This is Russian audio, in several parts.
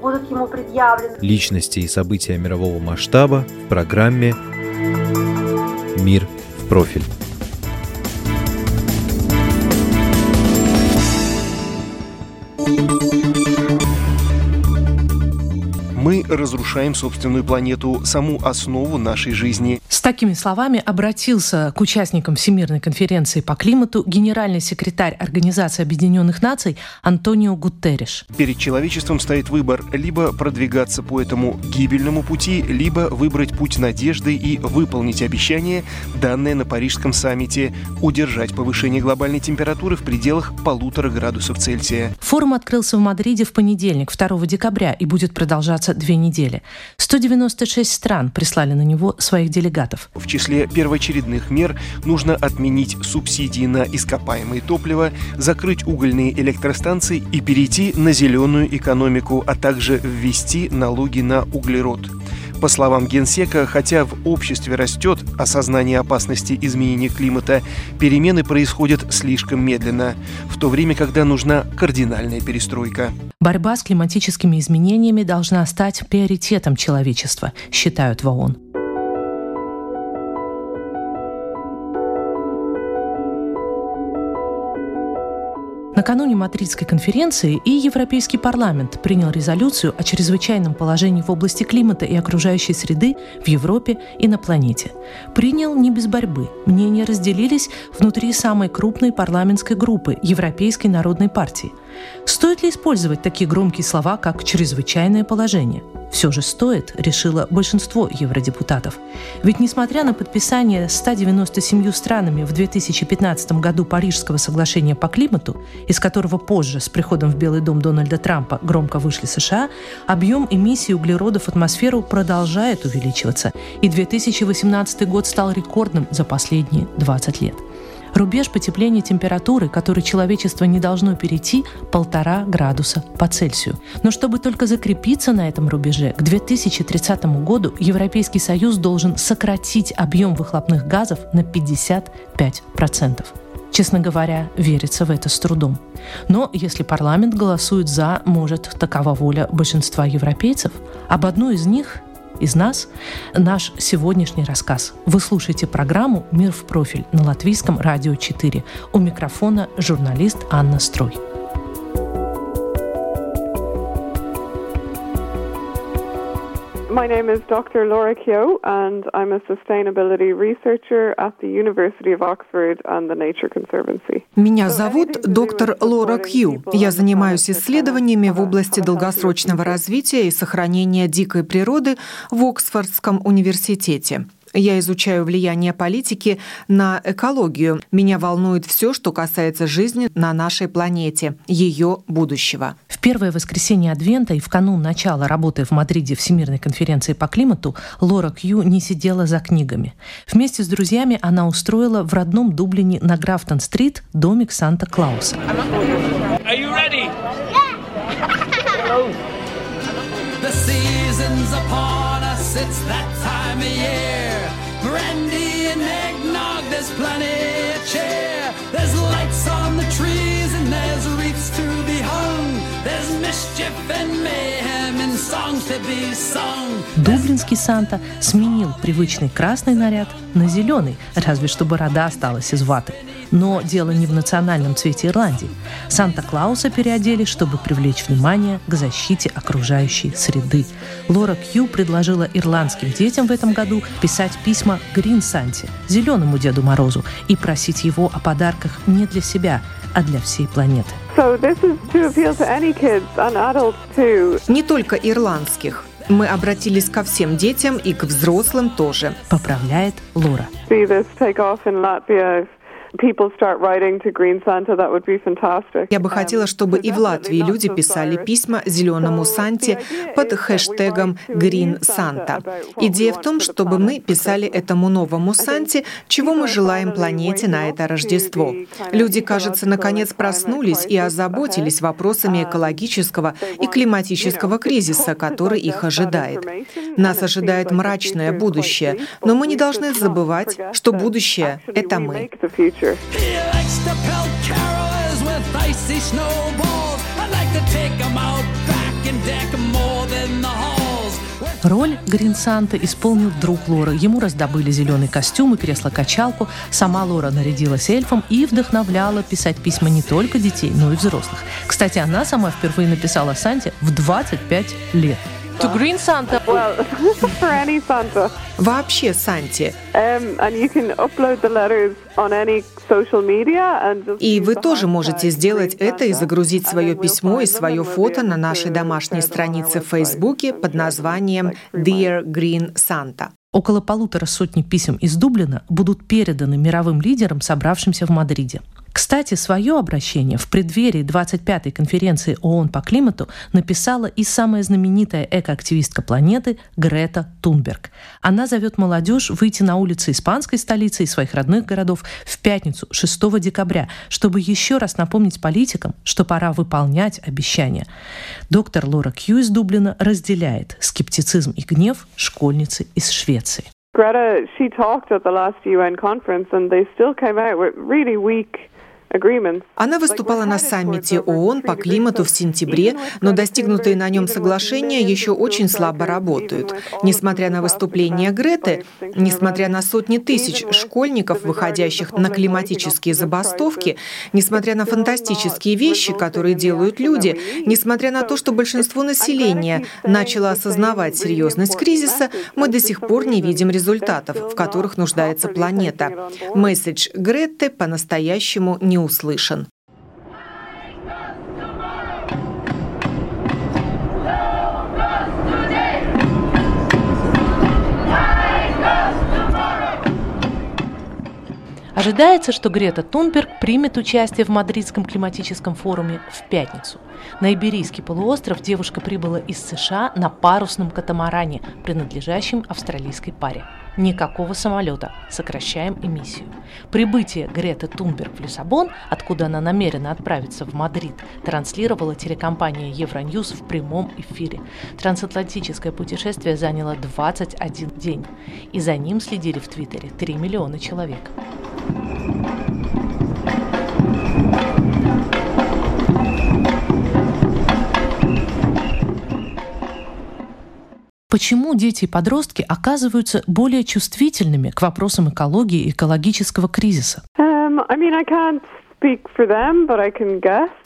будут ему предъявлены. Личности и события мирового масштаба в программе «Мир в профиль». Мы разрушаем собственную планету, саму основу нашей жизни. Такими словами обратился к участникам Всемирной конференции по климату генеральный секретарь Организации Объединенных Наций Антонио Гуттериш. Перед человечеством стоит выбор либо продвигаться по этому гибельному пути, либо выбрать путь надежды и выполнить обещание, данное на Парижском саммите, удержать повышение глобальной температуры в пределах полутора градусов Цельсия. Форум открылся в Мадриде в понедельник, 2 декабря, и будет продолжаться две недели. 196 стран прислали на него своих делегатов. В числе первоочередных мер нужно отменить субсидии на ископаемые топлива, закрыть угольные электростанции и перейти на зеленую экономику, а также ввести налоги на углерод. По словам Генсека, хотя в обществе растет осознание опасности изменения климата, перемены происходят слишком медленно, в то время, когда нужна кардинальная перестройка. Борьба с климатическими изменениями должна стать приоритетом человечества, считают в ООН. Накануне Мадридской конференции и Европейский парламент принял резолюцию о чрезвычайном положении в области климата и окружающей среды в Европе и на планете. Принял не без борьбы. Мнения разделились внутри самой крупной парламентской группы Европейской народной партии. Стоит ли использовать такие громкие слова, как «чрезвычайное положение»? Все же стоит, решило большинство евродепутатов. Ведь несмотря на подписание 197 странами в 2015 году Парижского соглашения по климату, из которого позже с приходом в Белый дом Дональда Трампа громко вышли США, объем эмиссии углерода в атмосферу продолжает увеличиваться, и 2018 год стал рекордным за последние 20 лет. Рубеж потепления температуры, который человечество не должно перейти, полтора градуса по Цельсию. Но чтобы только закрепиться на этом рубеже, к 2030 году Европейский Союз должен сократить объем выхлопных газов на 55%. Честно говоря, верится в это с трудом. Но если парламент голосует «за», может, такова воля большинства европейцев. Об одной из них из нас наш сегодняшний рассказ. Вы слушаете программу «Мир в профиль» на Латвийском радио 4. У микрофона журналист Анна Строй. My name is Dr. Laura Keogh, and I'm a sustainability researcher at the University of Oxford and the Nature Conservancy. Меня зовут доктор Лора Кью. Я занимаюсь исследованиями в области долгосрочного развития и сохранения дикой природы в Оксфордском университете. Я изучаю влияние политики на экологию. Меня волнует все, что касается жизни на нашей планете, ее будущего. В первое воскресенье Адвента и в канун начала работы в Мадриде Всемирной конференции по климату Лора Кью не сидела за книгами. Вместе с друзьями она устроила в родном Дублине на Графтон-стрит домик Санта-Клауса. The season's upon us, it's that time of year. There's plenty of cheer. There's lights on the trees and there's wreaths to be hung. There's mischief and mayhem and songs to be sung. Дублинский Санта сменил привычный красный наряд на зеленый, разве что борода осталась из ваты. Но дело не в национальном цвете Ирландии. Санта-Клауса переодели, чтобы привлечь внимание к защите окружающей среды. Лора Кью предложила ирландским детям в этом году писать письма Грин Санте, зеленому Деду Морозу, и просить его о подарках не для себя, а для всей планеты. Не только ирландских. Мы обратились ко всем детям и к взрослым тоже. Поправляет Лора. Я бы хотела, чтобы и в Латвии люди писали письма зеленому Санте под хэштегом Green Santa. Идея в том, чтобы мы писали этому новому Санте, чего мы желаем планете на это Рождество. Люди, кажется, наконец проснулись и озаботились вопросами экологического и климатического кризиса, который их ожидает. Нас ожидает мрачное будущее, но мы не должны забывать, что будущее — это мы. Роль Грин Санта исполнил друг Лоры. Ему раздобыли зеленый костюм и кресло-качалку. Сама Лора нарядилась эльфом и вдохновляла писать письма не только детей, но и взрослых. Кстати, она сама впервые написала Санте в 25 лет. To Green Santa? Well, for any Santa. Вообще Санте. Um, and you can upload the letters on any social media and и вы тоже можете сделать это и загрузить свое письмо и свое фото на нашей домашней странице в Фейсбуке под названием Dear Green Santa. Около полутора сотни писем из Дублина будут переданы мировым лидерам, собравшимся в Мадриде. Кстати, свое обращение в преддверии 25-й конференции ООН по климату написала и самая знаменитая экоактивистка планеты Грета Тунберг. Она зовет молодежь выйти на улицы испанской столицы и своих родных городов в пятницу 6 декабря, чтобы еще раз напомнить политикам, что пора выполнять обещания. Доктор Лора Кью из Дублина разделяет скептицизм и гнев школьницы из Швеции. Greta, she talked at the last UN conference and they still came out with really weak она выступала на саммите ООН по климату в сентябре, но достигнутые на нем соглашения еще очень слабо работают. Несмотря на выступления Греты, несмотря на сотни тысяч школьников, выходящих на климатические забастовки, несмотря на фантастические вещи, которые делают люди, несмотря на то, что большинство населения начало осознавать серьезность кризиса, мы до сих пор не видим результатов, в которых нуждается планета. Месседж Гретты по-настоящему не услышан. Ожидается, что Грета Тунберг примет участие в Мадридском климатическом форуме в пятницу. На Иберийский полуостров девушка прибыла из США на парусном катамаране, принадлежащем австралийской паре. Никакого самолета. Сокращаем эмиссию. Прибытие Греты Тунберг в Лиссабон, откуда она намерена отправиться в Мадрид, транслировала телекомпания Евроньюз в прямом эфире. Трансатлантическое путешествие заняло 21 день. И за ним следили в Твиттере 3 миллиона человек. Почему дети и подростки оказываются более чувствительными к вопросам экологии и экологического кризиса? Can't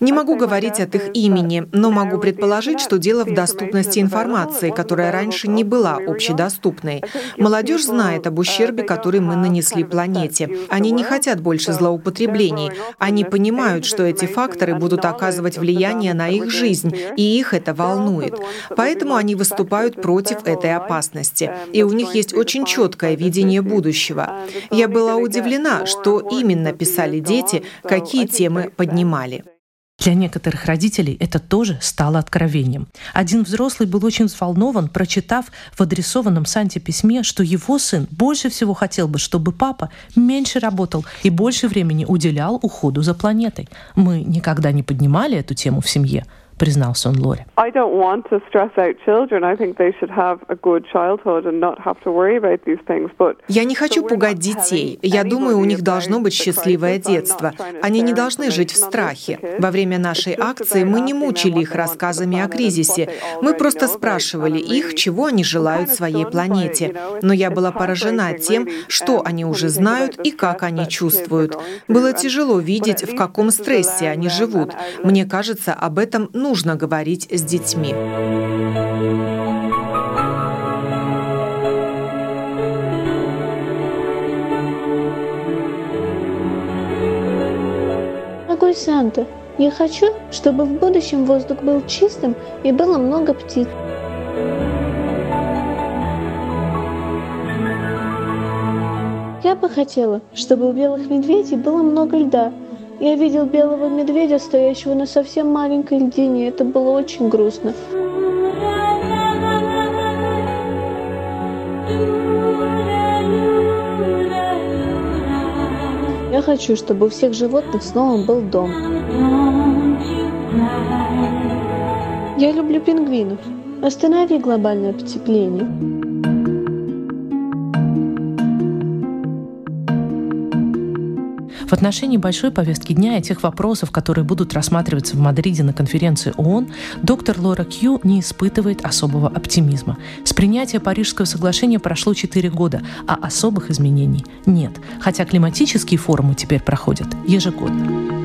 не могу говорить от их имени, но могу предположить, что дело в доступности информации, которая раньше не была общедоступной. Молодежь знает об ущербе, который мы нанесли планете. Они не хотят больше злоупотреблений. Они понимают, что эти факторы будут оказывать влияние на их жизнь, и их это волнует. Поэтому они выступают против этой опасности. И у них есть очень четкое видение будущего. Я была удивлена, что именно писали дети, какие какие темы поднимали. Для некоторых родителей это тоже стало откровением. Один взрослый был очень взволнован, прочитав в адресованном Санте письме, что его сын больше всего хотел бы, чтобы папа меньше работал и больше времени уделял уходу за планетой. Мы никогда не поднимали эту тему в семье, признался он Лоре. Я не хочу пугать детей. Я думаю, у них должно быть счастливое детство. Они не должны жить в страхе. Во время нашей акции мы не мучили их рассказами о кризисе. Мы просто спрашивали их, чего они желают своей планете. Но я была поражена тем, что они уже знают и как они чувствуют. Было тяжело видеть, в каком стрессе они живут. Мне кажется, об этом нужно нужно говорить с детьми. Дорогой Санта, я хочу, чтобы в будущем воздух был чистым и было много птиц. Я бы хотела, чтобы у белых медведей было много льда. Я видел белого медведя, стоящего на совсем маленькой льдине. Это было очень грустно. Я хочу, чтобы у всех животных снова был дом. Я люблю пингвинов. Останови глобальное потепление. В отношении большой повестки дня и тех вопросов, которые будут рассматриваться в Мадриде на конференции ООН, доктор Лора Кью не испытывает особого оптимизма. С принятия Парижского соглашения прошло 4 года, а особых изменений нет, хотя климатические форумы теперь проходят ежегодно.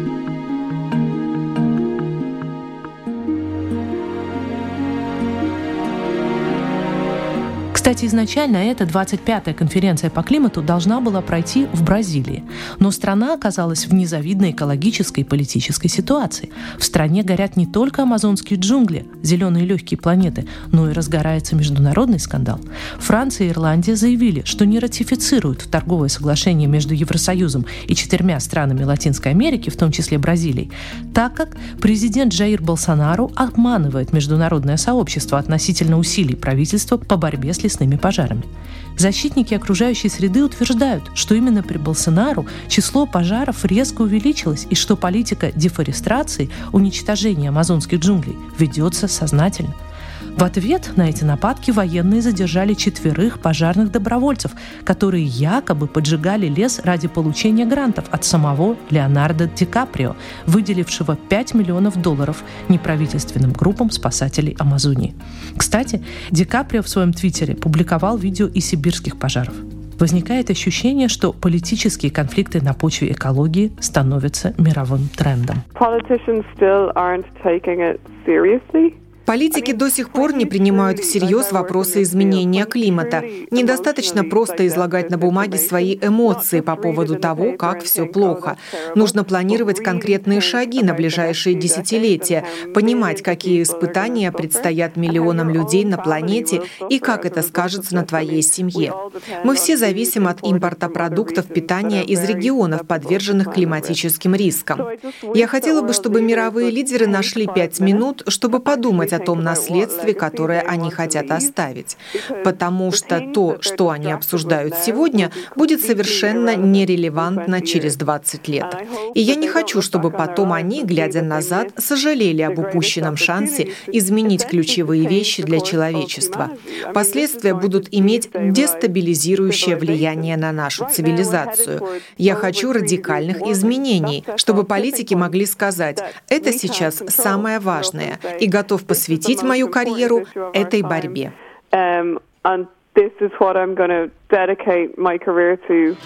Кстати, изначально эта 25-я конференция по климату должна была пройти в Бразилии. Но страна оказалась в незавидной экологической и политической ситуации. В стране горят не только амазонские джунгли, зеленые легкие планеты, но и разгорается международный скандал. Франция и Ирландия заявили, что не ратифицируют торговое соглашение между Евросоюзом и четырьмя странами Латинской Америки, в том числе Бразилией, так как президент Джаир Болсонару обманывает международное сообщество относительно усилий правительства по борьбе с лесными пожарами. Защитники окружающей среды утверждают, что именно при Болсонару число пожаров резко увеличилось и что политика дефорестрации, уничтожения амазонских джунглей ведется сознательно – в ответ на эти нападки военные задержали четверых пожарных добровольцев, которые якобы поджигали лес ради получения грантов от самого Леонардо Ди Каприо, выделившего 5 миллионов долларов неправительственным группам спасателей Амазонии. Кстати, Ди Каприо в своем твиттере публиковал видео из сибирских пожаров. Возникает ощущение, что политические конфликты на почве экологии становятся мировым трендом. Политики до сих пор не принимают всерьез вопросы изменения климата. Недостаточно просто излагать на бумаге свои эмоции по поводу того, как все плохо. Нужно планировать конкретные шаги на ближайшие десятилетия, понимать, какие испытания предстоят миллионам людей на планете и как это скажется на твоей семье. Мы все зависим от импорта продуктов питания из регионов, подверженных климатическим рискам. Я хотела бы, чтобы мировые лидеры нашли пять минут, чтобы подумать о том наследстве, которое они хотят оставить. Потому что то, что они обсуждают сегодня, будет совершенно нерелевантно через 20 лет. И я не хочу, чтобы потом они, глядя назад, сожалели об упущенном шансе изменить ключевые вещи для человечества. Последствия будут иметь дестабилизирующее влияние на нашу цивилизацию. Я хочу радикальных изменений, чтобы политики могли сказать, это сейчас самое важное, и готов посвятить посвятить мою карьеру этой борьбе. Um, this is what I'm going to dedicate my career to.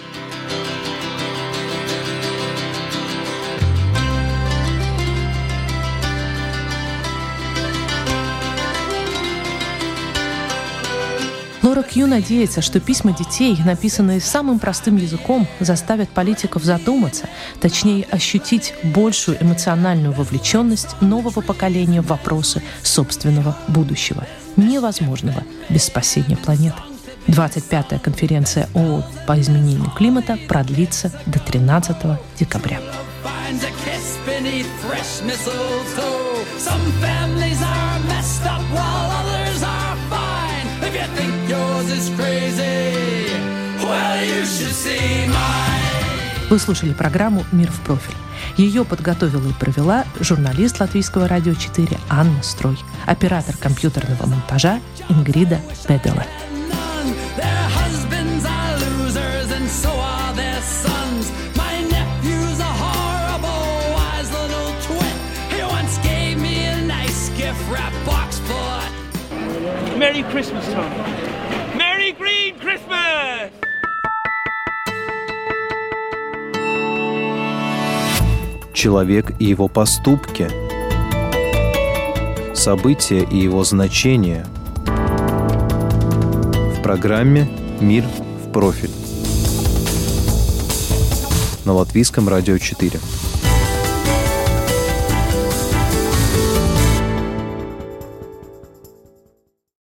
Лора Кью надеется, что письма детей, написанные самым простым языком, заставят политиков задуматься, точнее ощутить большую эмоциональную вовлеченность нового поколения в вопросы собственного будущего, невозможного без спасения планеты. 25-я конференция ООН по изменению климата продлится до 13 декабря. If you think Вы слушали программу «Мир в профиль». Ее подготовила и провела журналист Латвийского радио 4 Анна Строй, оператор компьютерного монтажа Ингрида Педелер. Merry Christmas, Tony. Человек и его поступки. События и его значения. В программе «Мир в профиль» на Латвийском радио 4.